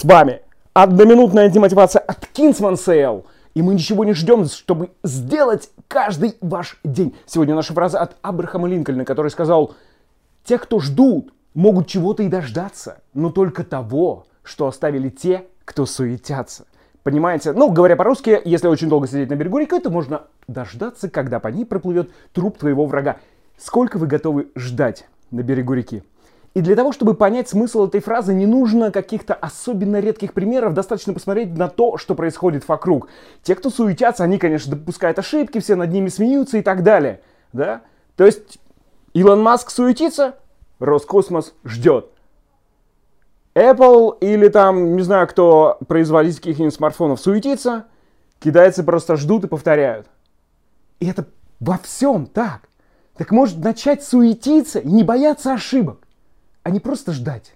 С вами одноминутная демотивация от Kingsman Sale. И мы ничего не ждем, чтобы сделать каждый ваш день. Сегодня наша фраза от Абрахама Линкольна, который сказал, те, кто ждут, могут чего-то и дождаться, но только того, что оставили те, кто суетятся. Понимаете? Ну, говоря по-русски, если очень долго сидеть на берегу реки, то можно дождаться, когда по ней проплывет труп твоего врага. Сколько вы готовы ждать на берегу реки? И для того, чтобы понять смысл этой фразы, не нужно каких-то особенно редких примеров, достаточно посмотреть на то, что происходит вокруг. Те, кто суетятся, они, конечно, допускают ошибки, все над ними смеются и так далее. Да? То есть Илон Маск суетится, Роскосмос ждет. Apple или там, не знаю кто, производитель каких-нибудь смартфонов суетится, кидается, просто ждут и повторяют. И это во всем так. Так может начать суетиться и не бояться ошибок, а не просто ждать.